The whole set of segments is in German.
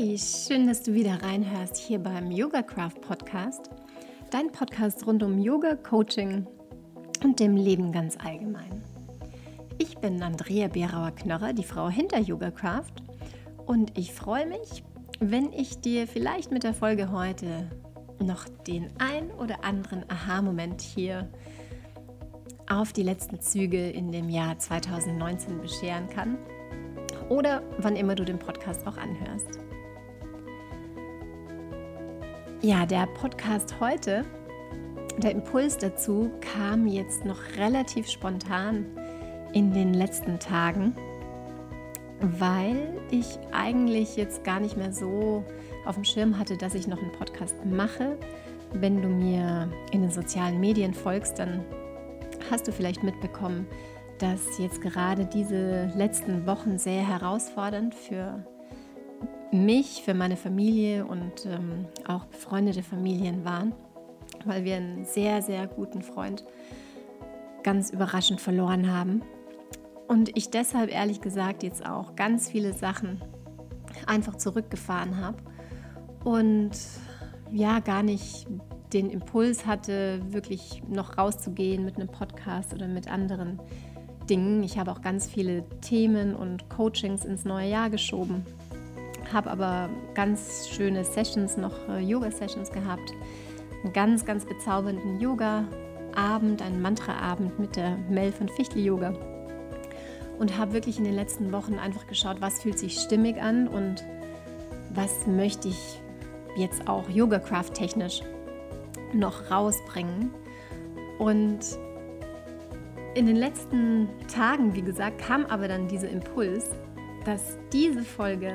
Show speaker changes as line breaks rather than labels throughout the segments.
Hey, schön, dass du wieder reinhörst hier beim Yoga Craft Podcast. Dein Podcast rund um Yoga, Coaching und dem Leben ganz allgemein. Ich bin Andrea Berauer-Knörrer, die Frau hinter Yoga Craft. Und ich freue mich, wenn ich dir vielleicht mit der Folge heute noch den ein oder anderen Aha-Moment hier auf die letzten Züge in dem Jahr 2019 bescheren kann oder wann immer du den Podcast auch anhörst. Ja, der Podcast heute, der Impuls dazu kam jetzt noch relativ spontan in den letzten Tagen, weil ich eigentlich jetzt gar nicht mehr so auf dem Schirm hatte, dass ich noch einen Podcast mache. Wenn du mir in den sozialen Medien folgst, dann hast du vielleicht mitbekommen, dass jetzt gerade diese letzten Wochen sehr herausfordernd für mich, für meine Familie und ähm, auch befreundete Familien waren, weil wir einen sehr, sehr guten Freund ganz überraschend verloren haben. Und ich deshalb ehrlich gesagt jetzt auch ganz viele Sachen einfach zurückgefahren habe und ja, gar nicht den Impuls hatte, wirklich noch rauszugehen mit einem Podcast oder mit anderen Dingen. Ich habe auch ganz viele Themen und Coachings ins neue Jahr geschoben, habe aber ganz schöne Sessions, noch äh, Yoga-Sessions gehabt, einen ganz, ganz bezaubernden Yoga-Abend, einen Mantra-Abend mit der Mel von Fichtel Yoga und habe wirklich in den letzten Wochen einfach geschaut, was fühlt sich stimmig an und was möchte ich jetzt auch Yoga Craft technisch noch rausbringen. Und in den letzten Tagen, wie gesagt, kam aber dann dieser Impuls, dass diese Folge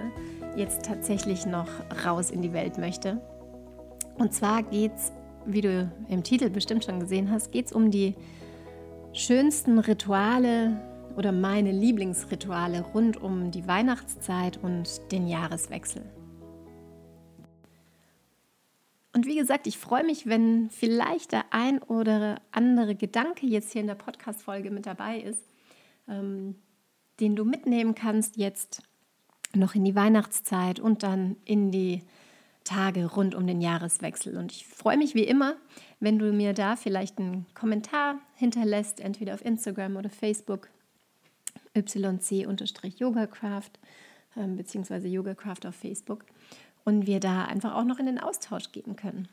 jetzt tatsächlich noch raus in die Welt möchte. Und zwar geht es, wie du im Titel bestimmt schon gesehen hast, geht es um die schönsten Rituale oder meine Lieblingsrituale rund um die Weihnachtszeit und den Jahreswechsel. Und wie gesagt, ich freue mich, wenn vielleicht der ein oder andere Gedanke jetzt hier in der Podcast-Folge mit dabei ist, ähm, den du mitnehmen kannst jetzt noch in die Weihnachtszeit und dann in die Tage rund um den Jahreswechsel. Und ich freue mich wie immer, wenn du mir da vielleicht einen Kommentar hinterlässt, entweder auf Instagram oder Facebook, yc-yogacraft, äh, beziehungsweise Yogacraft auf Facebook und wir da einfach auch noch in den Austausch gehen können.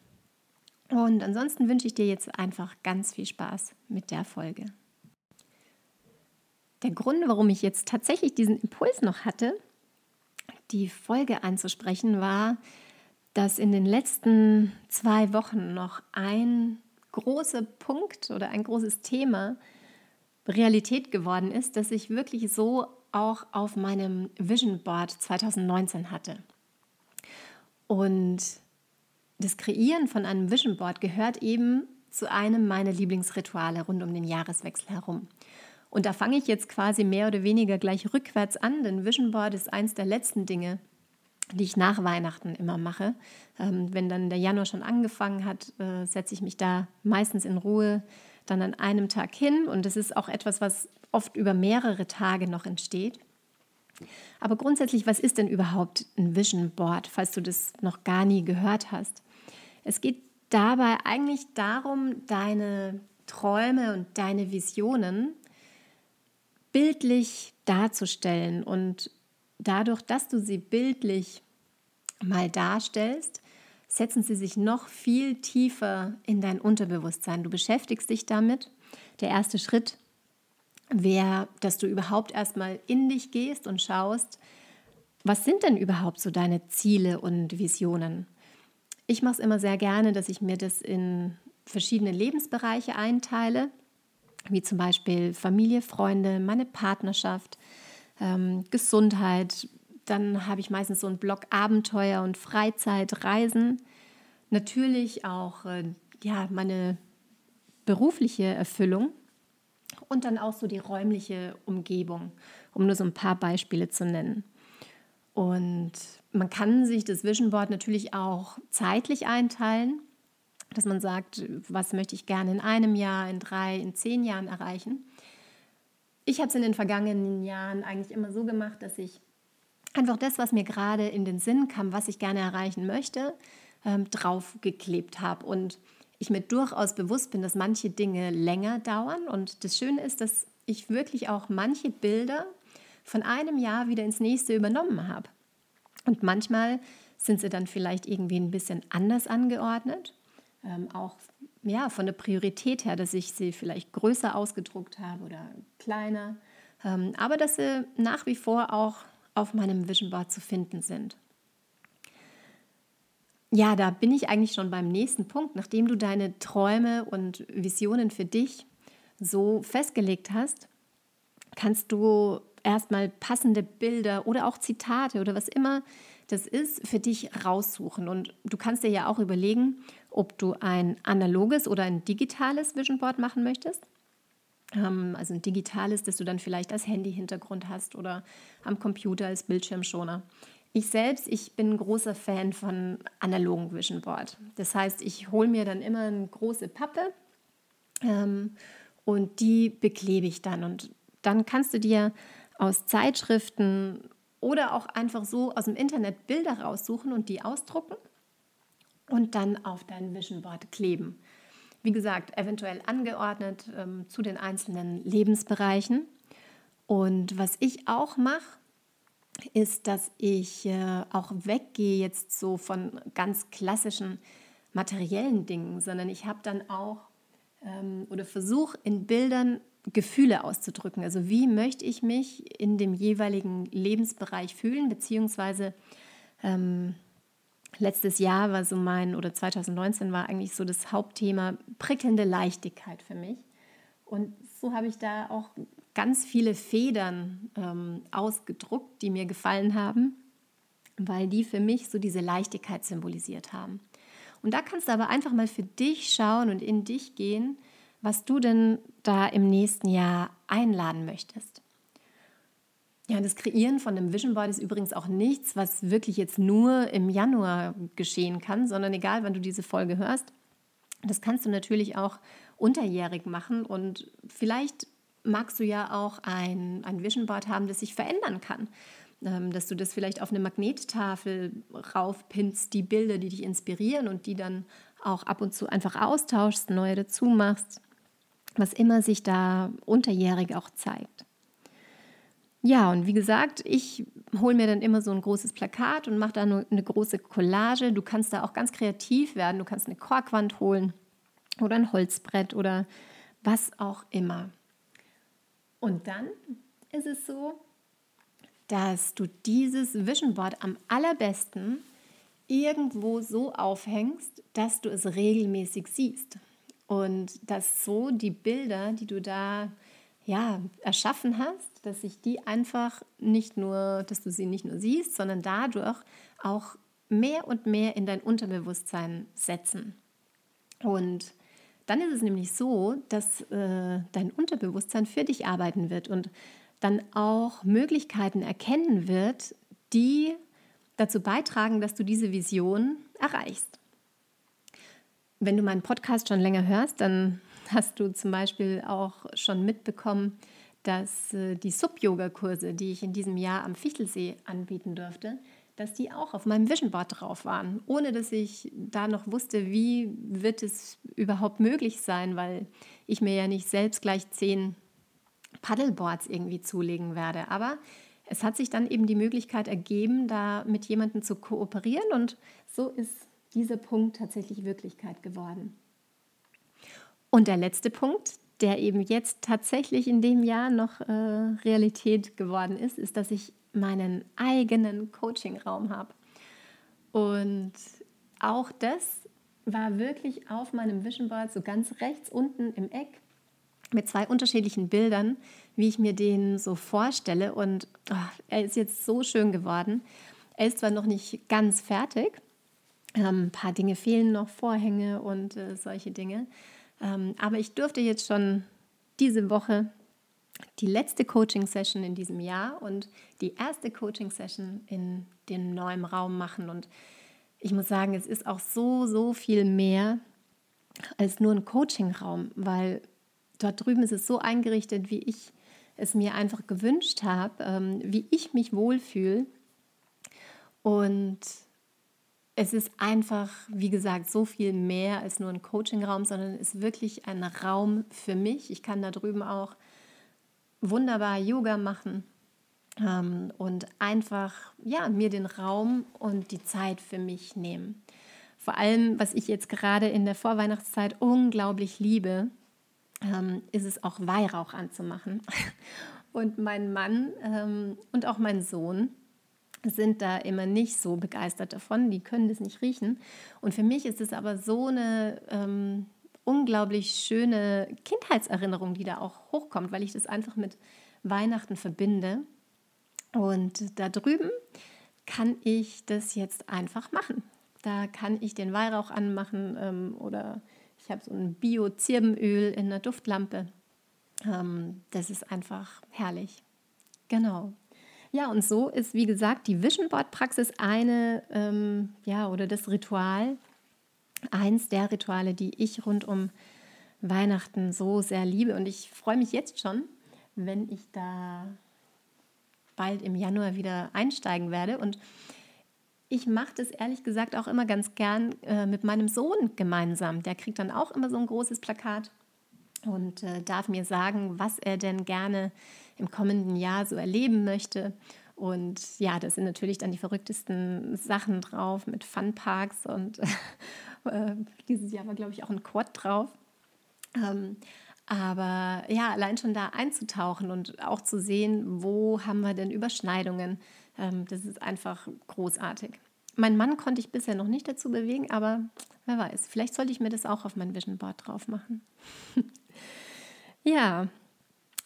Und ansonsten wünsche ich dir jetzt einfach ganz viel Spaß mit der Folge. Der Grund, warum ich jetzt tatsächlich diesen Impuls noch hatte, die Folge anzusprechen, war, dass in den letzten zwei Wochen noch ein großer Punkt oder ein großes Thema Realität geworden ist, das ich wirklich so auch auf meinem Vision Board 2019 hatte. Und das Kreieren von einem Vision Board gehört eben zu einem meiner Lieblingsrituale rund um den Jahreswechsel herum. Und da fange ich jetzt quasi mehr oder weniger gleich rückwärts an, denn Vision Board ist eins der letzten Dinge, die ich nach Weihnachten immer mache. Ähm, wenn dann der Januar schon angefangen hat, äh, setze ich mich da meistens in Ruhe dann an einem Tag hin. Und das ist auch etwas, was oft über mehrere Tage noch entsteht. Aber grundsätzlich, was ist denn überhaupt ein Vision Board, falls du das noch gar nie gehört hast? Es geht dabei eigentlich darum, deine Träume und deine Visionen bildlich darzustellen und dadurch, dass du sie bildlich mal darstellst, setzen sie sich noch viel tiefer in dein Unterbewusstsein. Du beschäftigst dich damit. Der erste Schritt wäre, dass du überhaupt erstmal in dich gehst und schaust, was sind denn überhaupt so deine Ziele und Visionen? Ich mache es immer sehr gerne, dass ich mir das in verschiedene Lebensbereiche einteile, wie zum Beispiel Familie, Freunde, meine Partnerschaft, ähm, Gesundheit. Dann habe ich meistens so einen Block Abenteuer und Freizeit, Reisen. Natürlich auch äh, ja, meine berufliche Erfüllung und dann auch so die räumliche Umgebung, um nur so ein paar Beispiele zu nennen. Und man kann sich das Vision Board natürlich auch zeitlich einteilen, dass man sagt, was möchte ich gerne in einem Jahr, in drei, in zehn Jahren erreichen. Ich habe es in den vergangenen Jahren eigentlich immer so gemacht, dass ich einfach das, was mir gerade in den Sinn kam, was ich gerne erreichen möchte, ähm, draufgeklebt habe. Und ich mir durchaus bewusst bin, dass manche Dinge länger dauern. Und das Schöne ist, dass ich wirklich auch manche Bilder von einem Jahr wieder ins nächste übernommen habe. Und manchmal sind sie dann vielleicht irgendwie ein bisschen anders angeordnet. Ähm, auch ja, von der Priorität her, dass ich sie vielleicht größer ausgedruckt habe oder kleiner. Ähm, aber dass sie nach wie vor auch auf meinem Vision Board zu finden sind. Ja, da bin ich eigentlich schon beim nächsten Punkt. Nachdem du deine Träume und Visionen für dich so festgelegt hast, kannst du erstmal passende Bilder oder auch Zitate oder was immer das ist, für dich raussuchen. Und du kannst dir ja auch überlegen, ob du ein analoges oder ein digitales Vision Board machen möchtest. Ähm, also ein digitales, das du dann vielleicht als Handy-Hintergrund hast oder am Computer als Bildschirmschoner. Ich selbst, ich bin ein großer Fan von analogen Vision Board. Das heißt, ich hole mir dann immer eine große Pappe ähm, und die beklebe ich dann. Und dann kannst du dir aus Zeitschriften oder auch einfach so aus dem Internet Bilder raussuchen und die ausdrucken und dann auf dein Vision Board kleben. Wie gesagt, eventuell angeordnet ähm, zu den einzelnen Lebensbereichen. Und was ich auch mache, ist, dass ich äh, auch weggehe jetzt so von ganz klassischen materiellen Dingen, sondern ich habe dann auch ähm, oder versuche in Bildern Gefühle auszudrücken. Also wie möchte ich mich in dem jeweiligen Lebensbereich fühlen, beziehungsweise ähm, letztes Jahr war so mein, oder 2019 war eigentlich so das Hauptthema prickelnde Leichtigkeit für mich. Und so habe ich da auch ganz viele Federn ähm, ausgedruckt, die mir gefallen haben, weil die für mich so diese Leichtigkeit symbolisiert haben. Und da kannst du aber einfach mal für dich schauen und in dich gehen, was du denn da im nächsten Jahr einladen möchtest. Ja, das Kreieren von einem Vision Board ist übrigens auch nichts, was wirklich jetzt nur im Januar geschehen kann, sondern egal, wann du diese Folge hörst, das kannst du natürlich auch unterjährig machen und vielleicht magst du ja auch ein, ein Vision Board haben, das sich verändern kann. Ähm, dass du das vielleicht auf eine Magnettafel raufpinnst, die Bilder, die dich inspirieren und die dann auch ab und zu einfach austauschst, neue dazu machst was immer sich da unterjährig auch zeigt. Ja, und wie gesagt, ich hole mir dann immer so ein großes Plakat und mache da eine große Collage. Du kannst da auch ganz kreativ werden. Du kannst eine Korkwand holen oder ein Holzbrett oder was auch immer. Und dann ist es so, dass du dieses Vision Board am allerbesten irgendwo so aufhängst, dass du es regelmäßig siehst. Und dass so die Bilder, die du da ja, erschaffen hast, dass sich die einfach nicht nur, dass du sie nicht nur siehst, sondern dadurch auch mehr und mehr in dein Unterbewusstsein setzen. Und dann ist es nämlich so, dass äh, dein Unterbewusstsein für dich arbeiten wird und dann auch Möglichkeiten erkennen wird, die dazu beitragen, dass du diese Vision erreichst. Wenn du meinen Podcast schon länger hörst, dann hast du zum Beispiel auch schon mitbekommen, dass äh, die Sub-Yoga-Kurse, die ich in diesem Jahr am Fichtelsee anbieten durfte, dass die auch auf meinem Vision Board drauf waren, ohne dass ich da noch wusste, wie wird es überhaupt möglich sein, weil ich mir ja nicht selbst gleich zehn Paddleboards irgendwie zulegen werde. Aber es hat sich dann eben die Möglichkeit ergeben, da mit jemandem zu kooperieren und so ist dieser Punkt tatsächlich Wirklichkeit geworden. Und der letzte Punkt, der eben jetzt tatsächlich in dem Jahr noch äh, Realität geworden ist, ist, dass ich meinen eigenen Coaching-Raum habe. Und auch das war wirklich auf meinem Vision Board so ganz rechts unten im Eck mit zwei unterschiedlichen Bildern, wie ich mir den so vorstelle. Und oh, er ist jetzt so schön geworden. Er ist zwar noch nicht ganz fertig, ähm, ein paar Dinge fehlen noch, Vorhänge und äh, solche Dinge. Ähm, aber ich durfte jetzt schon diese Woche die letzte Coaching-Session in diesem Jahr und die erste Coaching-Session in dem neuen Raum machen. Und ich muss sagen, es ist auch so, so viel mehr als nur ein Coaching-Raum, weil dort drüben ist es so eingerichtet, wie ich es mir einfach gewünscht habe, ähm, wie ich mich wohlfühle Und es ist einfach, wie gesagt, so viel mehr als nur ein Coachingraum, sondern es ist wirklich ein Raum für mich. Ich kann da drüben auch wunderbar Yoga machen ähm, und einfach ja, mir den Raum und die Zeit für mich nehmen. Vor allem, was ich jetzt gerade in der Vorweihnachtszeit unglaublich liebe, ähm, ist es auch Weihrauch anzumachen. Und mein Mann ähm, und auch mein Sohn sind da immer nicht so begeistert davon. Die können das nicht riechen. Und für mich ist es aber so eine ähm, unglaublich schöne Kindheitserinnerung, die da auch hochkommt, weil ich das einfach mit Weihnachten verbinde. Und da drüben kann ich das jetzt einfach machen. Da kann ich den Weihrauch anmachen ähm, oder ich habe so ein Bio-Zirbenöl in der Duftlampe. Ähm, das ist einfach herrlich. Genau. Ja, und so ist, wie gesagt, die Vision Board Praxis eine, ähm, ja, oder das Ritual, eins der Rituale, die ich rund um Weihnachten so sehr liebe. Und ich freue mich jetzt schon, wenn ich da bald im Januar wieder einsteigen werde. Und ich mache das ehrlich gesagt auch immer ganz gern äh, mit meinem Sohn gemeinsam. Der kriegt dann auch immer so ein großes Plakat und äh, darf mir sagen, was er denn gerne im kommenden Jahr so erleben möchte. Und ja, da sind natürlich dann die verrücktesten Sachen drauf mit Funparks und äh, dieses Jahr war, glaube ich, auch ein Quad drauf. Ähm, aber ja, allein schon da einzutauchen und auch zu sehen, wo haben wir denn Überschneidungen, ähm, das ist einfach großartig. Mein Mann konnte ich bisher noch nicht dazu bewegen, aber wer weiß, vielleicht sollte ich mir das auch auf mein Vision Board drauf machen. ja,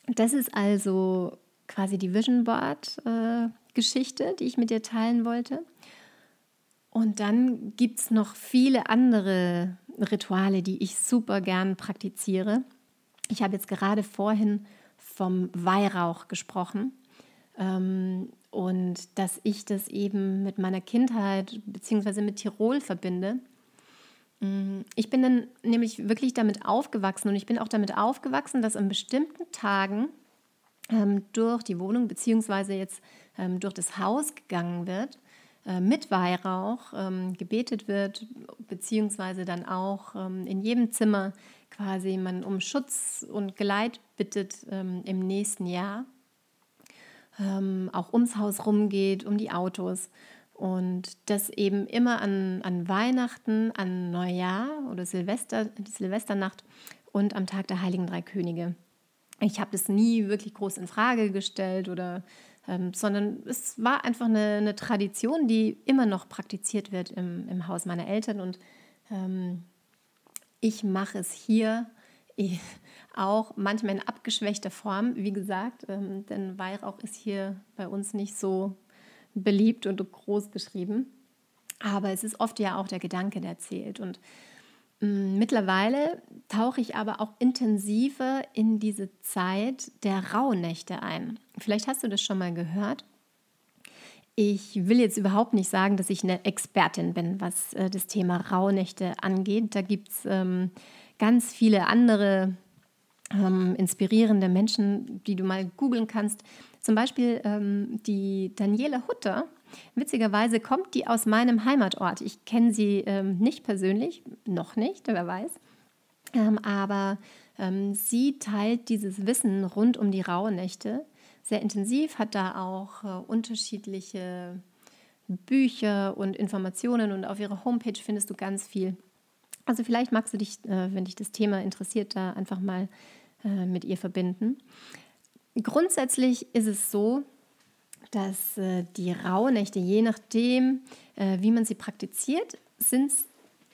das ist also quasi die Vision Board äh, die ich mit dir teilen wollte. Und dann gibt es noch viele andere Rituale, die ich super gern praktiziere. Ich habe jetzt gerade vorhin vom Weihrauch gesprochen ähm, und dass ich das eben mit meiner Kindheit bzw. mit Tirol verbinde. Mm, ich bin dann nämlich wirklich damit aufgewachsen und ich bin auch damit aufgewachsen, dass an bestimmten Tagen ähm, durch die Wohnung bzw. jetzt ähm, durch das Haus gegangen wird, äh, mit Weihrauch ähm, gebetet wird, beziehungsweise dann auch ähm, in jedem Zimmer quasi man um Schutz und Geleit bittet ähm, im nächsten Jahr, ähm, auch ums Haus rumgeht, um die Autos. Und das eben immer an, an Weihnachten, an Neujahr oder Silvester, die Silvesternacht und am Tag der Heiligen Drei Könige. Ich habe das nie wirklich groß in Frage gestellt oder ähm, sondern es war einfach eine, eine, Tradition, die immer noch praktiziert wird im, im Haus meiner Eltern und ähm, ich mache es hier auch manchmal in abgeschwächter Form, wie gesagt, ähm, denn Weihrauch ist hier bei uns nicht so beliebt und groß geschrieben. Aber es ist oft ja auch der Gedanke, der zählt. Und mm, mittlerweile tauche ich aber auch intensiver in diese Zeit der Rauhnächte ein. Vielleicht hast du das schon mal gehört. Ich will jetzt überhaupt nicht sagen, dass ich eine Expertin bin, was äh, das Thema Rauhnächte angeht. Da gibt es ähm, ganz viele andere ähm, inspirierende Menschen, die du mal googeln kannst. Zum Beispiel ähm, die Daniela Hutter. Witzigerweise kommt die aus meinem Heimatort. Ich kenne sie ähm, nicht persönlich, noch nicht, wer weiß. Ähm, aber ähm, sie teilt dieses Wissen rund um die Rauhnächte sehr intensiv, hat da auch äh, unterschiedliche Bücher und Informationen und auf ihrer Homepage findest du ganz viel. Also vielleicht magst du dich, äh, wenn dich das Thema interessiert, da einfach mal äh, mit ihr verbinden. Grundsätzlich ist es so, dass äh, die Rauhnächte, je nachdem, äh, wie man sie praktiziert, sind es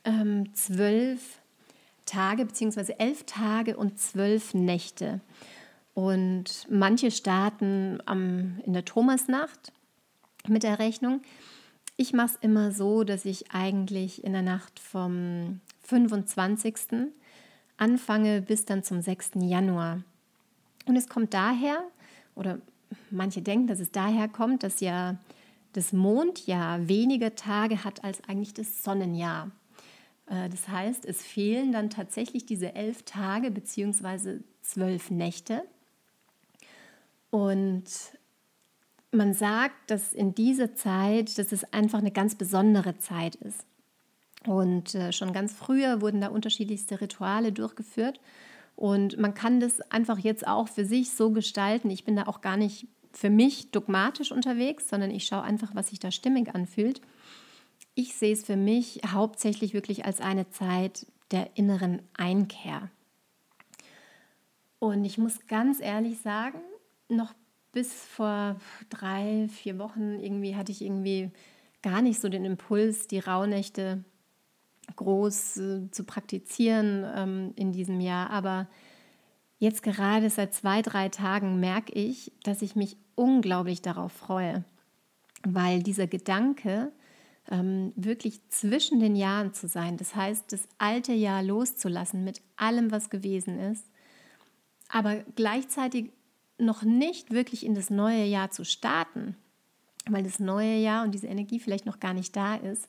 ähm, zwölf Tage bzw. elf Tage und zwölf Nächte. Und manche starten am, in der Thomasnacht mit der Rechnung. Ich mache es immer so, dass ich eigentlich in der Nacht vom 25. anfange bis dann zum 6. Januar. Und es kommt daher, oder manche denken, dass es daher kommt, dass ja das Mondjahr weniger Tage hat als eigentlich das Sonnenjahr. Äh, das heißt, es fehlen dann tatsächlich diese elf Tage bzw. zwölf Nächte. Und man sagt, dass in dieser Zeit, dass es einfach eine ganz besondere Zeit ist. Und äh, schon ganz früher wurden da unterschiedlichste Rituale durchgeführt. Und man kann das einfach jetzt auch für sich so gestalten. Ich bin da auch gar nicht für mich dogmatisch unterwegs, sondern ich schaue einfach, was sich da stimmig anfühlt. Ich sehe es für mich hauptsächlich wirklich als eine Zeit der inneren Einkehr. Und ich muss ganz ehrlich sagen, noch bis vor drei, vier Wochen irgendwie hatte ich irgendwie gar nicht so den Impuls, die Rauhnächte groß äh, zu praktizieren ähm, in diesem Jahr. Aber jetzt gerade seit zwei, drei Tagen merke ich, dass ich mich unglaublich darauf freue, weil dieser Gedanke, ähm, wirklich zwischen den Jahren zu sein, das heißt, das alte Jahr loszulassen mit allem, was gewesen ist, aber gleichzeitig noch nicht wirklich in das neue Jahr zu starten, weil das neue Jahr und diese Energie vielleicht noch gar nicht da ist,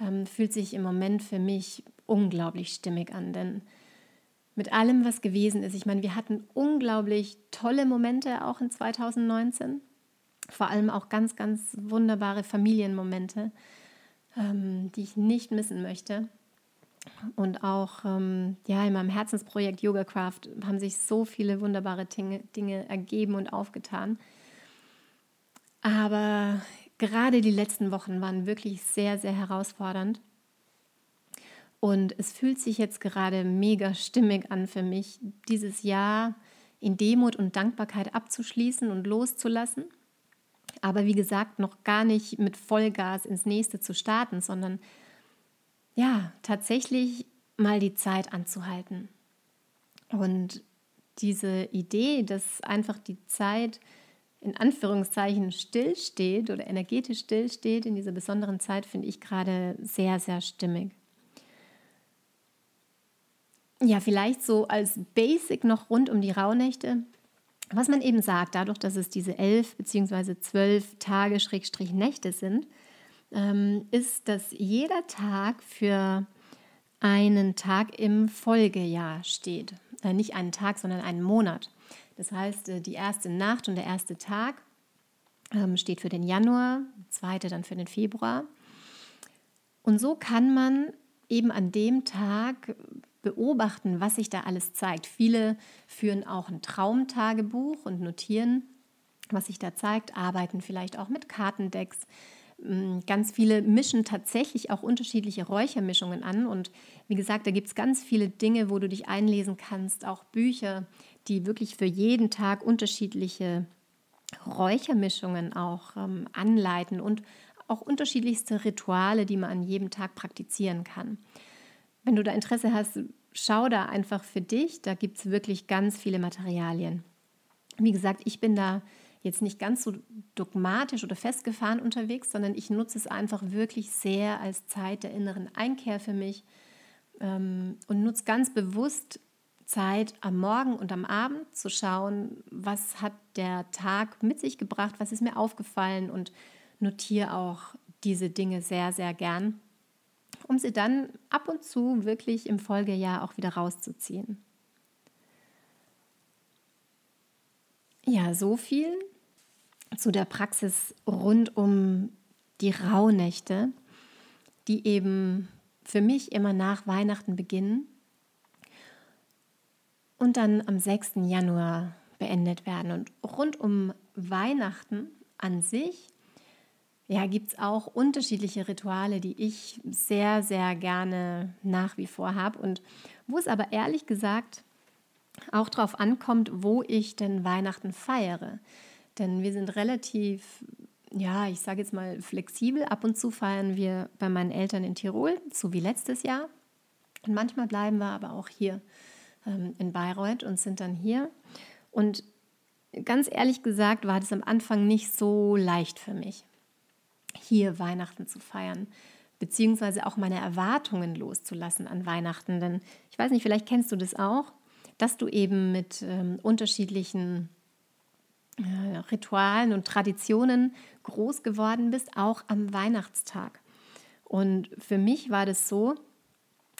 ähm, fühlt sich im Moment für mich unglaublich stimmig an. Denn mit allem, was gewesen ist, ich meine, wir hatten unglaublich tolle Momente auch in 2019, vor allem auch ganz, ganz wunderbare Familienmomente, ähm, die ich nicht missen möchte. Und auch ähm, ja, in meinem Herzensprojekt Yoga Craft haben sich so viele wunderbare Dinge, Dinge ergeben und aufgetan. Aber gerade die letzten Wochen waren wirklich sehr, sehr herausfordernd. Und es fühlt sich jetzt gerade mega stimmig an für mich, dieses Jahr in Demut und Dankbarkeit abzuschließen und loszulassen. Aber wie gesagt, noch gar nicht mit Vollgas ins nächste zu starten, sondern ja, tatsächlich mal die Zeit anzuhalten. Und diese Idee, dass einfach die Zeit in Anführungszeichen stillsteht oder energetisch stillsteht in dieser besonderen Zeit, finde ich gerade sehr, sehr stimmig. Ja, vielleicht so als Basic noch rund um die Rauhnächte. Was man eben sagt, dadurch, dass es diese elf bzw. zwölf Tage Schrägstrich Nächte sind, ähm, ist, dass jeder Tag für einen Tag im Folgejahr steht. Äh, nicht einen Tag, sondern einen Monat. Das heißt, äh, die erste Nacht und der erste Tag ähm, steht für den Januar, zweite dann für den Februar. Und so kann man eben an dem Tag beobachten, was sich da alles zeigt. Viele führen auch ein Traumtagebuch und notieren, was sich da zeigt, arbeiten vielleicht auch mit Kartendecks. Mm, ganz viele mischen tatsächlich auch unterschiedliche Räuchermischungen an. Und wie gesagt, da gibt es ganz viele Dinge, wo du dich einlesen kannst, auch Bücher, die wirklich für jeden Tag unterschiedliche Räuchermischungen auch ähm, anleiten und auch unterschiedlichste Rituale, die man an jedem Tag praktizieren kann. Wenn du da Interesse hast, schau da einfach für dich. Da gibt es wirklich ganz viele Materialien. Wie gesagt, ich bin da jetzt nicht ganz so dogmatisch oder festgefahren unterwegs, sondern ich nutze es einfach wirklich sehr als Zeit der inneren Einkehr für mich ähm, und nutze ganz bewusst Zeit am Morgen und am Abend zu schauen, was hat der Tag mit sich gebracht, was ist mir aufgefallen und notiere auch diese Dinge sehr, sehr gern, um sie dann ab und zu wirklich im Folgejahr auch wieder rauszuziehen. Ja, so viel zu der Praxis rund um die Rauhnächte, die eben für mich immer nach Weihnachten beginnen und dann am 6. Januar beendet werden. Und rund um Weihnachten an sich ja, gibt es auch unterschiedliche Rituale, die ich sehr, sehr gerne nach wie vor habe und wo es aber ehrlich gesagt auch darauf ankommt, wo ich denn Weihnachten feiere. Denn wir sind relativ, ja, ich sage jetzt mal flexibel. Ab und zu feiern wir bei meinen Eltern in Tirol, so wie letztes Jahr. Und manchmal bleiben wir aber auch hier in Bayreuth und sind dann hier. Und ganz ehrlich gesagt war das am Anfang nicht so leicht für mich, hier Weihnachten zu feiern, beziehungsweise auch meine Erwartungen loszulassen an Weihnachten. Denn ich weiß nicht, vielleicht kennst du das auch, dass du eben mit ähm, unterschiedlichen äh, Ritualen und Traditionen groß geworden bist, auch am Weihnachtstag. Und für mich war das so,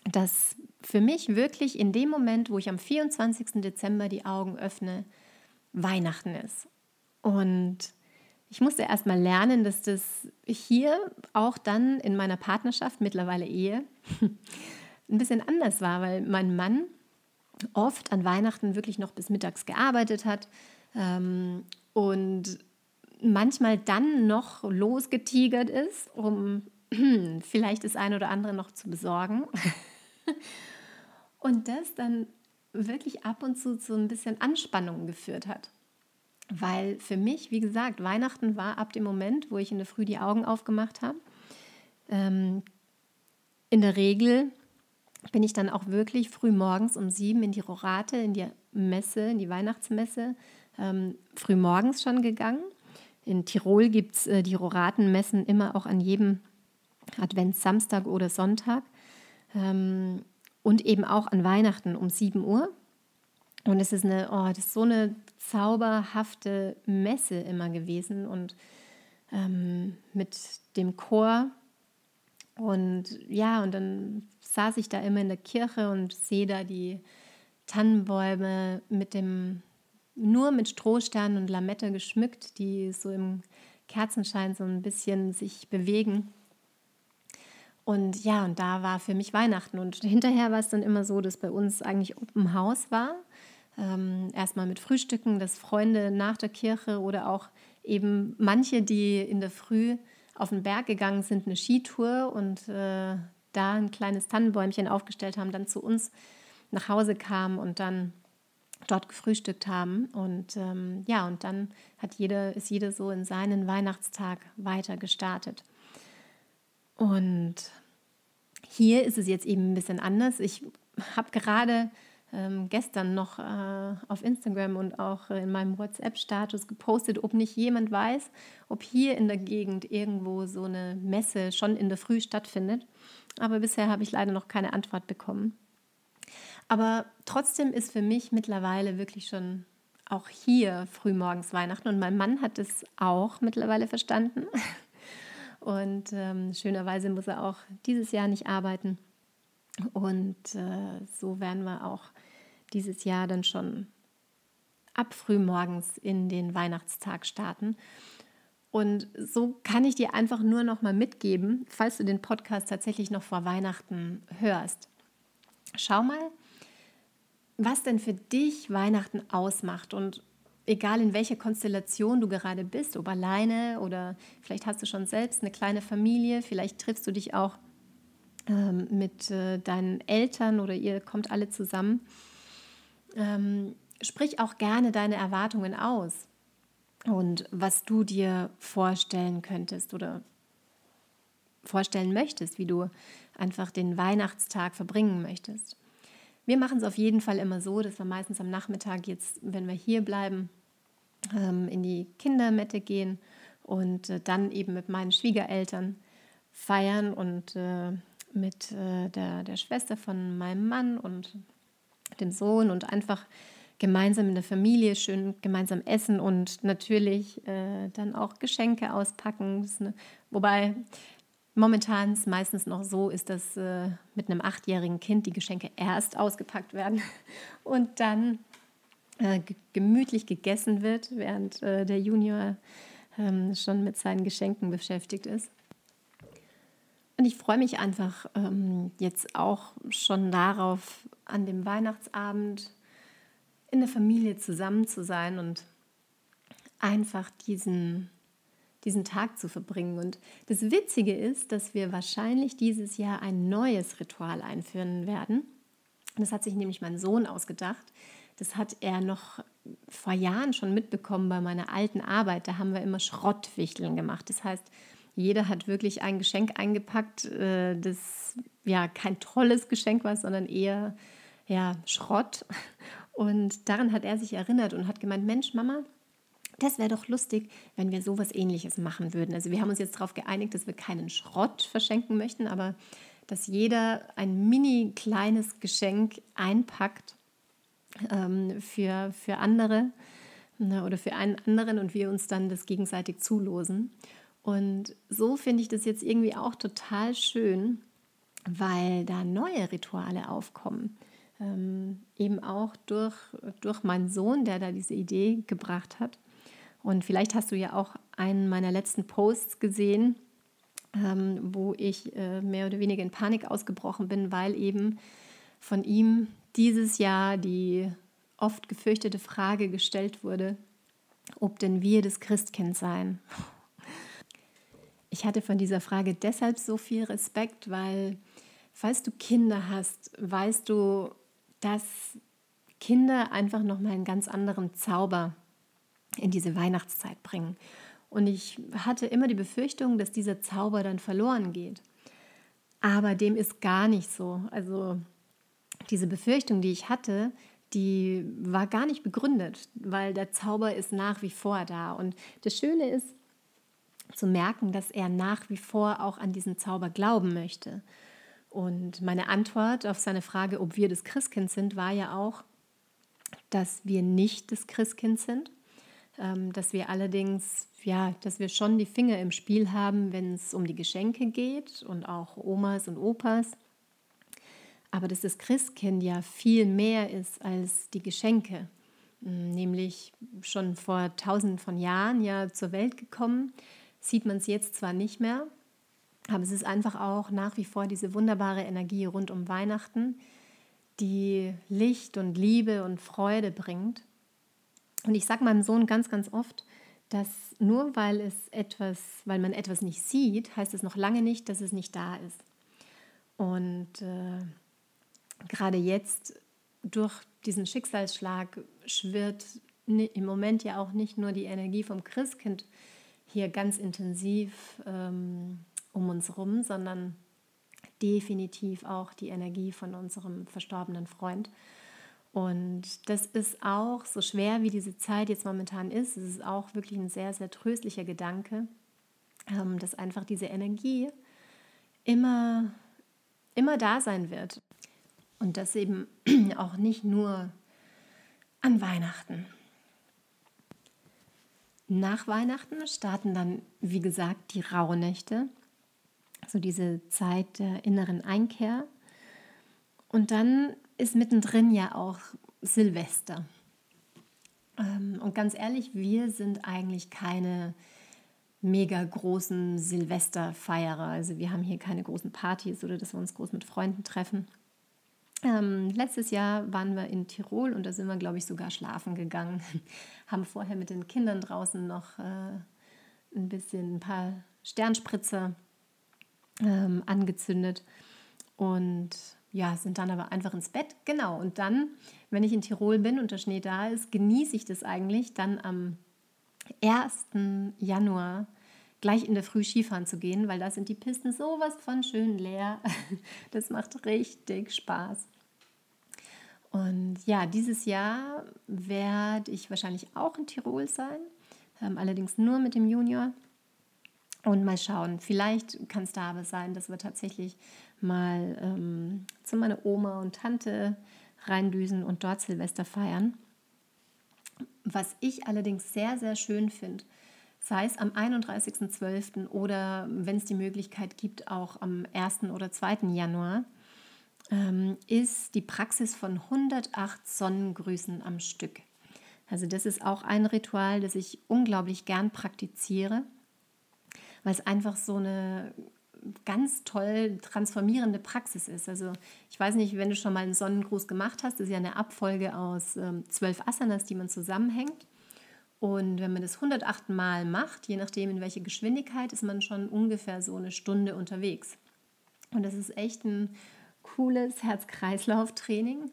dass für mich wirklich in dem Moment, wo ich am 24. Dezember die Augen öffne, Weihnachten ist. Und ich musste erst mal lernen, dass das hier auch dann in meiner Partnerschaft, mittlerweile Ehe, ein bisschen anders war, weil mein Mann oft an Weihnachten wirklich noch bis mittags gearbeitet hat ähm, und manchmal dann noch losgetigert ist, um vielleicht das eine oder andere noch zu besorgen. und das dann wirklich ab und zu zu ein bisschen Anspannung geführt hat. Weil für mich, wie gesagt, Weihnachten war ab dem Moment, wo ich in der Früh die Augen aufgemacht habe. Ähm, in der Regel bin ich dann auch wirklich früh morgens um sieben in die Rorate, in die Messe, in die Weihnachtsmesse, ähm, früh morgens schon gegangen. In Tirol gibt es äh, die Roratenmessen immer auch an jedem Adventssamstag oder Sonntag. Ähm, und eben auch an Weihnachten um 7 Uhr. Und es ist eine, oh, das ist so eine zauberhafte Messe immer gewesen und ähm, mit dem Chor. Und ja, und dann saß ich da immer in der Kirche und sehe da die Tannenbäume mit dem, nur mit Strohsternen und Lamette geschmückt, die so im Kerzenschein so ein bisschen sich bewegen. Und ja, und da war für mich Weihnachten. Und hinterher war es dann immer so, dass bei uns eigentlich Open House war. Ähm, erstmal mit Frühstücken, dass Freunde nach der Kirche oder auch eben manche, die in der Früh auf den Berg gegangen sind, eine Skitour und äh, da ein kleines Tannenbäumchen aufgestellt haben, dann zu uns nach Hause kamen und dann dort gefrühstückt haben. Und ähm, ja, und dann hat jeder, ist jeder so in seinen Weihnachtstag weiter gestartet. Und hier ist es jetzt eben ein bisschen anders. Ich habe gerade ähm, gestern noch äh, auf Instagram und auch in meinem WhatsApp-Status gepostet, ob nicht jemand weiß, ob hier in der Gegend irgendwo so eine Messe schon in der Früh stattfindet. Aber bisher habe ich leider noch keine Antwort bekommen. Aber trotzdem ist für mich mittlerweile wirklich schon auch hier frühmorgens Weihnachten und mein Mann hat es auch mittlerweile verstanden. Und ähm, schönerweise muss er auch dieses Jahr nicht arbeiten. Und äh, so werden wir auch dieses Jahr dann schon ab frühmorgens in den Weihnachtstag starten. Und so kann ich dir einfach nur noch mal mitgeben, falls du den Podcast tatsächlich noch vor Weihnachten hörst. Schau mal, was denn für dich Weihnachten ausmacht und egal in welcher Konstellation du gerade bist, ob alleine oder vielleicht hast du schon selbst eine kleine Familie, vielleicht triffst du dich auch ähm, mit äh, deinen Eltern oder ihr kommt alle zusammen. Ähm, sprich auch gerne deine Erwartungen aus und was du dir vorstellen könntest oder vorstellen möchtest, wie du einfach den Weihnachtstag verbringen möchtest. Wir machen es auf jeden Fall immer so, dass wir meistens am Nachmittag jetzt, wenn wir hier bleiben, in die Kindermette gehen und äh, dann eben mit meinen Schwiegereltern feiern und äh, mit äh, der, der Schwester von meinem Mann und dem Sohn und einfach gemeinsam in der Familie schön gemeinsam essen und natürlich äh, dann auch Geschenke auspacken. Eine, wobei momentan es meistens noch so ist, dass äh, mit einem achtjährigen Kind die Geschenke erst ausgepackt werden und dann äh, gemütlich gegessen wird, während äh, der Junior ähm, schon mit seinen Geschenken beschäftigt ist. Und ich freue mich einfach ähm, jetzt auch schon darauf, an dem Weihnachtsabend in der Familie zusammen zu sein und einfach diesen, diesen Tag zu verbringen. Und das Witzige ist, dass wir wahrscheinlich dieses Jahr ein neues Ritual einführen werden. Das hat sich nämlich mein Sohn ausgedacht. Das hat er noch vor Jahren schon mitbekommen bei meiner alten Arbeit. Da haben wir immer Schrottwichteln gemacht. Das heißt, jeder hat wirklich ein Geschenk eingepackt, äh, das ja kein tolles Geschenk war, sondern eher ja, Schrott. Und daran hat er sich erinnert und hat gemeint, Mensch, Mama, das wäre doch lustig, wenn wir sowas ähnliches machen würden. Also wir haben uns jetzt darauf geeinigt, dass wir keinen Schrott verschenken möchten, aber dass jeder ein mini kleines Geschenk einpackt ähm, für, für andere ne, oder für einen anderen und wir uns dann das gegenseitig zulosen. Und so finde ich das jetzt irgendwie auch total schön, weil da neue Rituale aufkommen. Ähm, eben auch durch, durch meinen Sohn, der da diese Idee gebracht hat. Und vielleicht hast du ja auch einen meiner letzten Posts gesehen, ähm, wo ich äh, mehr oder weniger in Panik ausgebrochen bin, weil eben von ihm dieses Jahr die oft gefürchtete Frage gestellt wurde, ob denn wir das Christkind seien. Ich hatte von dieser Frage deshalb so viel Respekt, weil falls du Kinder hast, weißt du, dass Kinder einfach noch mal einen ganz anderen Zauber in diese Weihnachtszeit bringen. Und ich hatte immer die Befürchtung, dass dieser Zauber dann verloren geht. Aber dem ist gar nicht so. Also diese Befürchtung, die ich hatte, die war gar nicht begründet, weil der Zauber ist nach wie vor da. Und das Schöne ist zu merken, dass er nach wie vor auch an diesen Zauber glauben möchte. Und meine Antwort auf seine Frage, ob wir das Christkind sind, war ja auch, dass wir nicht das Christkind sind, ähm, dass wir allerdings, ja, dass wir schon die Finger im Spiel haben, wenn es um die Geschenke geht und auch Omas und Opas aber dass das Christkind ja viel mehr ist als die Geschenke, hm, nämlich schon vor tausenden von Jahren ja zur Welt gekommen, sieht man es jetzt zwar nicht mehr, aber es ist einfach auch nach wie vor diese wunderbare Energie rund um Weihnachten, die Licht und Liebe und Freude bringt. Und ich sage meinem Sohn ganz, ganz oft, dass nur weil es etwas, weil man etwas nicht sieht, heißt es noch lange nicht, dass es nicht da ist. Und äh, gerade jetzt durch diesen Schicksalsschlag schwirrt im Moment ja auch nicht nur die Energie vom Christkind hier ganz intensiv ähm, um uns herum, sondern definitiv auch die Energie von unserem verstorbenen Freund. Und das ist auch, so schwer wie diese Zeit jetzt momentan ist, es ist auch wirklich ein sehr, sehr tröstlicher Gedanke, ähm, dass einfach diese Energie immer, immer da sein wird. Und das eben auch nicht nur an Weihnachten. Nach Weihnachten starten dann, wie gesagt, die Rauhnächte, also diese Zeit der inneren Einkehr. Und dann ist mittendrin ja auch Silvester. Ähm, und ganz ehrlich, wir sind eigentlich keine mega großen Silvesterfeierer. Also wir haben hier keine großen Partys oder dass wir uns groß mit Freunden treffen. Ähm, letztes Jahr waren wir in Tirol und da sind wir, glaube ich, sogar schlafen gegangen. Haben vorher mit den Kindern draußen noch äh, ein bisschen ein paar Sternspritzer ähm, angezündet und ja, sind dann aber einfach ins Bett. Genau, und dann, wenn ich in Tirol bin und der Schnee da ist, genieße ich das eigentlich, dann am 1. Januar gleich in der Früh Skifahren zu gehen, weil da sind die Pisten sowas von schön leer. Das macht richtig Spaß. Und ja, dieses Jahr werde ich wahrscheinlich auch in Tirol sein, ähm, allerdings nur mit dem Junior. Und mal schauen, vielleicht kann es da aber sein, dass wir tatsächlich mal ähm, zu meiner Oma und Tante reindüsen und dort Silvester feiern. Was ich allerdings sehr, sehr schön finde, sei es am 31.12. oder wenn es die Möglichkeit gibt, auch am 1. oder 2. Januar, ähm, ist die Praxis von 108 Sonnengrüßen am Stück. Also das ist auch ein Ritual, das ich unglaublich gern praktiziere, weil es einfach so eine ganz toll transformierende Praxis ist. Also ich weiß nicht, wenn du schon mal einen Sonnengruß gemacht hast, das ist ja eine Abfolge aus ähm, zwölf Asanas, die man zusammenhängt. Und wenn man das 108 Mal macht, je nachdem in welcher Geschwindigkeit, ist man schon ungefähr so eine Stunde unterwegs. Und das ist echt ein cooles Herz-Kreislauf-Training.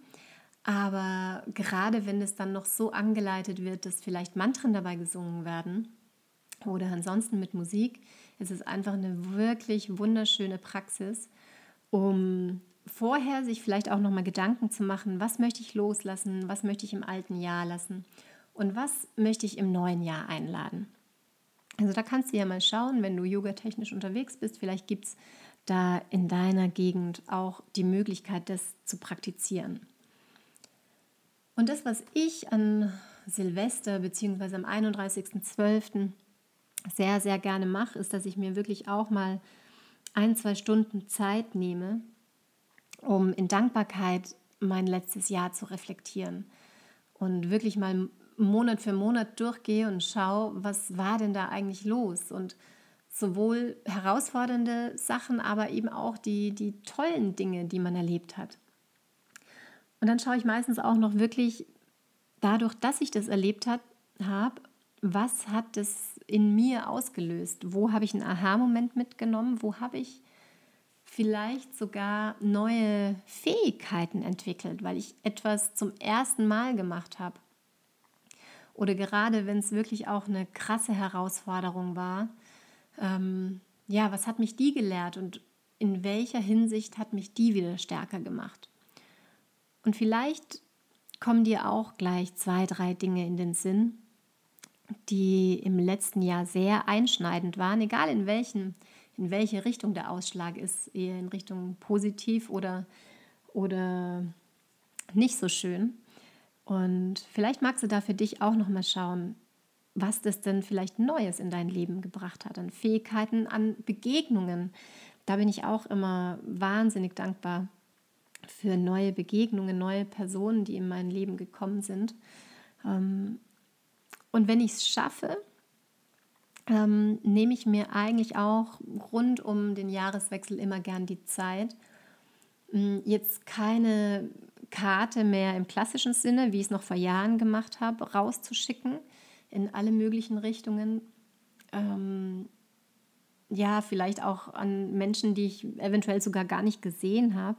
Aber gerade wenn es dann noch so angeleitet wird, dass vielleicht Mantren dabei gesungen werden oder ansonsten mit Musik, ist es einfach eine wirklich wunderschöne Praxis, um vorher sich vielleicht auch nochmal Gedanken zu machen, was möchte ich loslassen, was möchte ich im alten Jahr lassen und was möchte ich im neuen Jahr einladen. Also da kannst du ja mal schauen, wenn du yogatechnisch unterwegs bist, vielleicht gibt es da in deiner Gegend auch die Möglichkeit, das zu praktizieren. Und das, was ich an Silvester bzw. am 31.12. sehr, sehr gerne mache, ist, dass ich mir wirklich auch mal ein, zwei Stunden Zeit nehme, um in Dankbarkeit mein letztes Jahr zu reflektieren und wirklich mal Monat für Monat durchgehe und schaue, was war denn da eigentlich los und sowohl herausfordernde Sachen, aber eben auch die, die tollen Dinge, die man erlebt hat. Und dann schaue ich meistens auch noch wirklich dadurch, dass ich das erlebt habe, was hat das in mir ausgelöst? Wo habe ich einen Aha-Moment mitgenommen? Wo habe ich vielleicht sogar neue Fähigkeiten entwickelt, weil ich etwas zum ersten Mal gemacht habe? Oder gerade wenn es wirklich auch eine krasse Herausforderung war, ähm, ja, was hat mich die gelehrt und in welcher Hinsicht hat mich die wieder stärker gemacht? Und vielleicht kommen dir auch gleich zwei, drei Dinge in den Sinn, die im letzten Jahr sehr einschneidend waren, egal in welchen, in welche Richtung der Ausschlag ist, eher in Richtung positiv oder, oder nicht so schön. Und vielleicht magst du da für dich auch noch mal schauen, was das denn vielleicht Neues in dein Leben gebracht hat, an Fähigkeiten, an Begegnungen. Da bin ich auch immer wahnsinnig dankbar für neue Begegnungen, neue Personen, die in mein Leben gekommen sind. Ähm, und wenn ich es schaffe, ähm, nehme ich mir eigentlich auch rund um den Jahreswechsel immer gern die Zeit, hm, jetzt keine Karte mehr im klassischen Sinne, wie ich es noch vor Jahren gemacht habe, rauszuschicken in alle möglichen Richtungen. Ähm, ja, vielleicht auch an Menschen, die ich eventuell sogar gar nicht gesehen habe.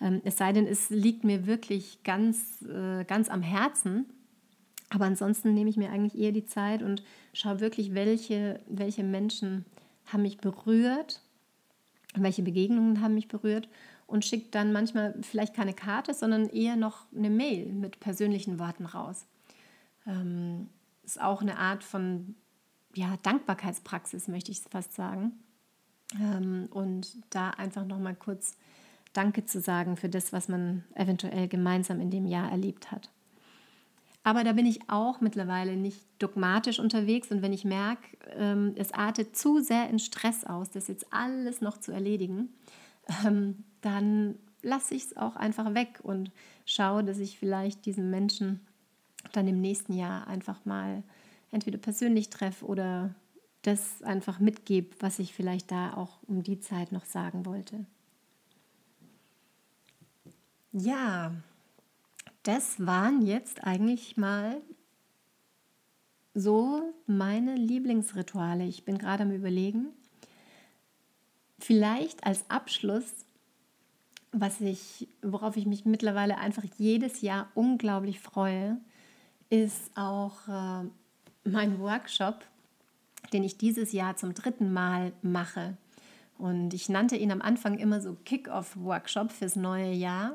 Ähm, es sei denn, es liegt mir wirklich ganz, äh, ganz am Herzen, aber ansonsten nehme ich mir eigentlich eher die Zeit und schaue wirklich, welche, welche Menschen haben mich berührt, welche Begegnungen haben mich berührt und schicke dann manchmal vielleicht keine Karte, sondern eher noch eine Mail mit persönlichen Worten raus. Ähm, ist auch eine Art von ja, Dankbarkeitspraxis, möchte ich fast sagen. Ähm, und da einfach nochmal kurz Danke zu sagen für das, was man eventuell gemeinsam in dem Jahr erlebt hat. Aber da bin ich auch mittlerweile nicht dogmatisch unterwegs und wenn ich merke, ähm, es artet zu sehr in Stress aus, das jetzt alles noch zu erledigen, ähm, dann lasse ich es auch einfach weg und schaue, dass ich vielleicht diesen Menschen dann im nächsten Jahr einfach mal entweder persönlich treffe oder das einfach mitgebe, was ich vielleicht da auch um die Zeit noch sagen wollte. Ja, das waren jetzt eigentlich mal so meine Lieblingsrituale. Ich bin gerade am Überlegen. Vielleicht als Abschluss, was ich, worauf ich mich mittlerweile einfach jedes Jahr unglaublich freue, ist auch äh, mein Workshop, den ich dieses Jahr zum dritten Mal mache. Und ich nannte ihn am Anfang immer so Kick-Off-Workshop fürs neue Jahr.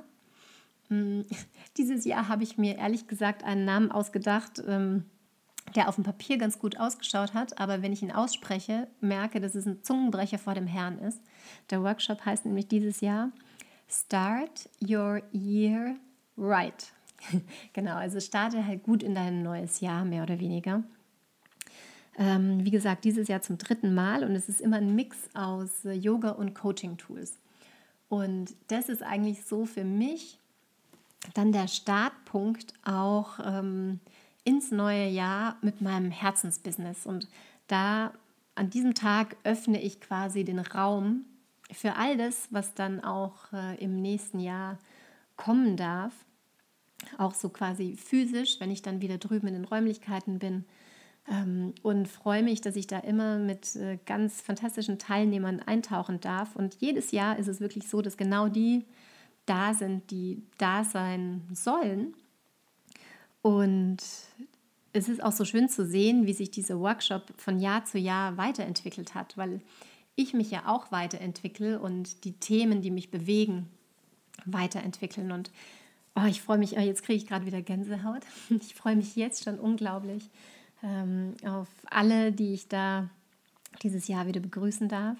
Hm, dieses Jahr habe ich mir ehrlich gesagt einen Namen ausgedacht, ähm, der auf dem Papier ganz gut ausgeschaut hat, aber wenn ich ihn ausspreche, merke, dass es ein Zungenbrecher vor dem Herrn ist. Der Workshop heißt nämlich dieses Jahr Start Your Year Right. genau, also starte halt gut in dein neues Jahr, mehr oder weniger. Ähm, wie gesagt, dieses Jahr zum dritten Mal und es ist immer ein Mix aus äh, Yoga und Coaching-Tools. Und das ist eigentlich so für mich dann der Startpunkt auch ähm, ins neue Jahr mit meinem Herzensbusiness. Und da an diesem Tag öffne ich quasi den Raum für all das, was dann auch äh, im nächsten Jahr kommen darf. Auch so quasi physisch, wenn ich dann wieder drüben in den Räumlichkeiten bin. Ähm, und freue mich, dass ich da immer mit äh, ganz fantastischen Teilnehmern eintauchen darf. Und jedes Jahr ist es wirklich so, dass genau die da sind, die da sein sollen. Und es ist auch so schön zu sehen, wie sich dieser Workshop von Jahr zu Jahr weiterentwickelt hat, weil ich mich ja auch weiterentwickle und die Themen, die mich bewegen, weiterentwickeln. Und oh, ich freue mich, oh, jetzt kriege ich gerade wieder Gänsehaut. Ich freue mich jetzt schon unglaublich ähm, auf alle, die ich da dieses Jahr wieder begrüßen darf.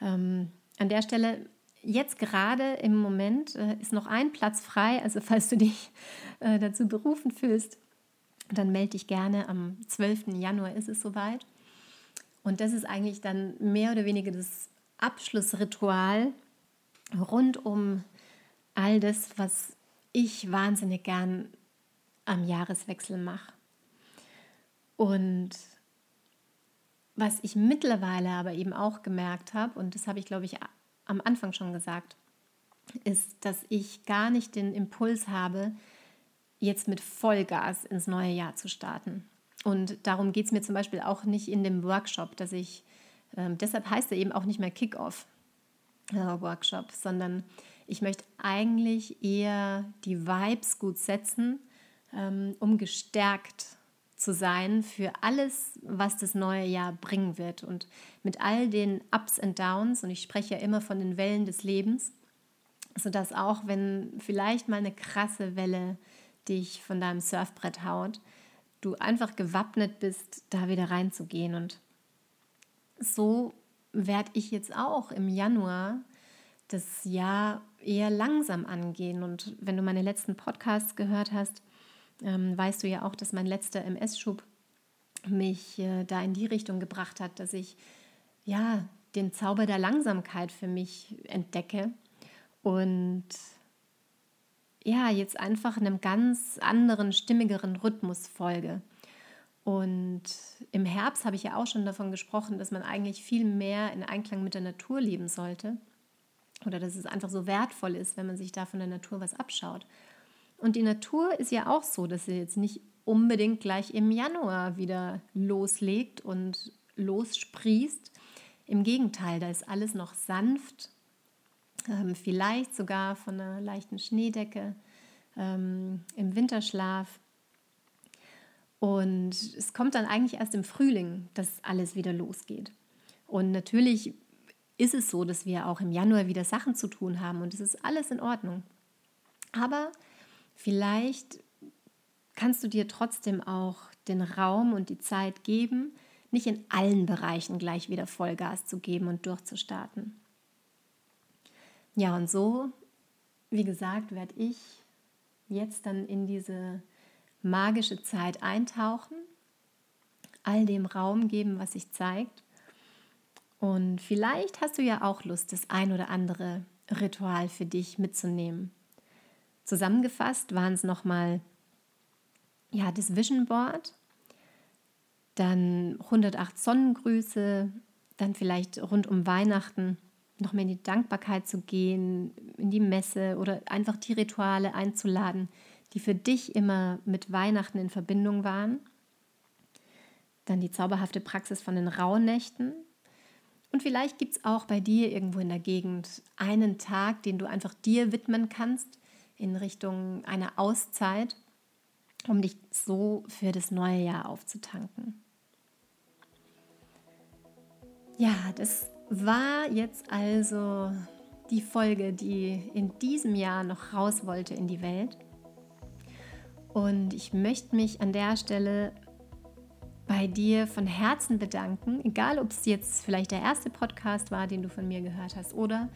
Ähm, an der Stelle jetzt gerade im Moment äh, ist noch ein Platz frei, also falls du dich äh, dazu berufen fühlst, dann melde dich gerne. Am 12. Januar ist es soweit. Und das ist eigentlich dann mehr oder weniger das Abschlussritual rund um all das, was ich wahnsinnig gern am Jahreswechsel mache. Und was ich mittlerweile aber eben auch gemerkt habe, und das habe ich, glaube ich, am Anfang schon gesagt, ist, dass ich gar nicht den Impuls habe, jetzt mit Vollgas ins neue Jahr zu starten. Und darum geht es mir zum Beispiel auch nicht in dem Workshop, dass ich, äh, deshalb heißt er eben auch nicht mehr Kick-Off-Workshop, äh, sondern ich möchte eigentlich eher die Vibes gut setzen, ähm, um gestärkt zu sein für alles, was das neue Jahr bringen wird. Und mit all den Ups und Downs, und ich spreche ja immer von den Wellen des Lebens, sodass auch wenn vielleicht mal eine krasse Welle dich von deinem Surfbrett haut, du einfach gewappnet bist, da wieder reinzugehen. Und so werde ich jetzt auch im Januar das Jahr eher langsam angehen. Und wenn du meine letzten Podcasts gehört hast, ähm, weißt du ja auch, dass mein letzter MS-Schub mich äh, da in die Richtung gebracht hat, dass ich ja den Zauber der Langsamkeit für mich entdecke und ja, jetzt einfach einem ganz anderen, stimmigeren Rhythmus folge. Und im Herbst habe ich ja auch schon davon gesprochen, dass man eigentlich viel mehr in Einklang mit der Natur leben sollte. Oder dass es einfach so wertvoll ist, wenn man sich da von der Natur was abschaut. Und die Natur ist ja auch so, dass sie jetzt nicht unbedingt gleich im Januar wieder loslegt und lossprießt. Im Gegenteil, da ist alles noch sanft, ähm, vielleicht sogar von einer leichten Schneedecke ähm, im Winterschlaf. Und es kommt dann eigentlich erst im Frühling, dass alles wieder losgeht. Und natürlich ist es so, dass wir auch im Januar wieder Sachen zu tun haben und es ist alles in Ordnung. Aber Vielleicht kannst du dir trotzdem auch den Raum und die Zeit geben, nicht in allen Bereichen gleich wieder Vollgas zu geben und durchzustarten. Ja, und so, wie gesagt, werde ich jetzt dann in diese magische Zeit eintauchen, all dem Raum geben, was sich zeigt. Und vielleicht hast du ja auch Lust, das ein oder andere Ritual für dich mitzunehmen. Zusammengefasst waren es nochmal ja, das Vision Board, dann 108 Sonnengrüße, dann vielleicht rund um Weihnachten noch mehr in die Dankbarkeit zu gehen, in die Messe oder einfach die Rituale einzuladen, die für dich immer mit Weihnachten in Verbindung waren. Dann die zauberhafte Praxis von den Rauhnächten. Und vielleicht gibt es auch bei dir irgendwo in der Gegend einen Tag, den du einfach dir widmen kannst, in Richtung einer Auszeit, um dich so für das neue Jahr aufzutanken. Ja, das war jetzt also die Folge, die in diesem Jahr noch raus wollte in die Welt. Und ich möchte mich an der Stelle bei dir von Herzen bedanken, egal ob es jetzt vielleicht der erste Podcast war, den du von mir gehört hast, oder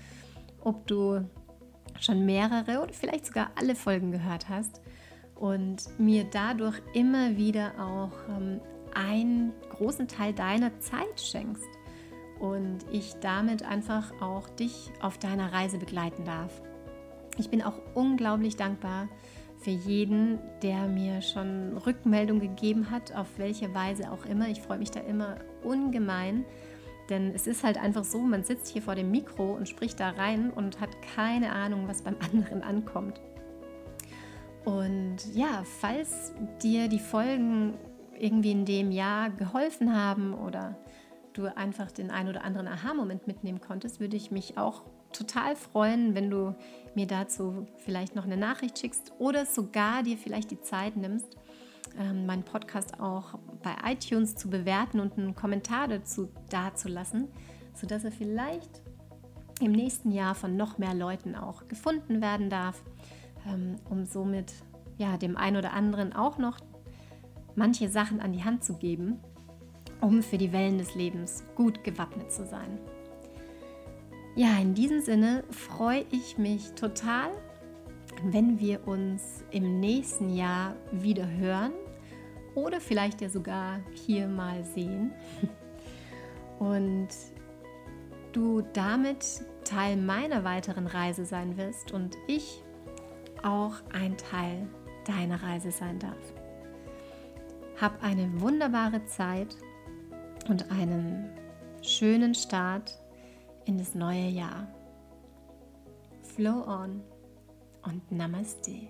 ob du schon mehrere oder vielleicht sogar alle Folgen gehört hast und mir dadurch immer wieder auch ähm, einen großen Teil deiner Zeit schenkst und ich damit einfach auch dich auf deiner Reise begleiten darf. Ich bin auch unglaublich dankbar für jeden, der mir schon Rückmeldung gegeben hat, auf welche Weise auch immer. Ich freue mich da immer ungemein denn es ist halt einfach so, man sitzt hier vor dem Mikro und spricht da rein und hat keine Ahnung, was beim anderen ankommt. Und ja, falls dir die Folgen irgendwie in dem Jahr geholfen haben oder du einfach den ein oder anderen Aha-Moment mitnehmen konntest, würde ich mich auch total freuen, wenn du mir dazu vielleicht noch eine Nachricht schickst oder sogar dir vielleicht die Zeit nimmst, ähm, meinen Podcast auch bei iTunes zu bewerten und einen Kommentar dazu dazulassen, sodass er vielleicht im nächsten Jahr von noch mehr Leuten auch gefunden werden darf, ähm, um somit ja, dem einen oder anderen auch noch manche Sachen an die Hand zu geben, um für die Wellen des Lebens gut gewappnet zu sein. Ja, in diesem Sinne freue ich mich total, wenn wir uns im nächsten Jahr wieder hören oder vielleicht ja sogar hier mal sehen. Und du damit Teil meiner weiteren Reise sein wirst und ich auch ein Teil deiner Reise sein darf. Hab eine wunderbare Zeit und einen schönen Start in das neue Jahr. Flow on und Namaste.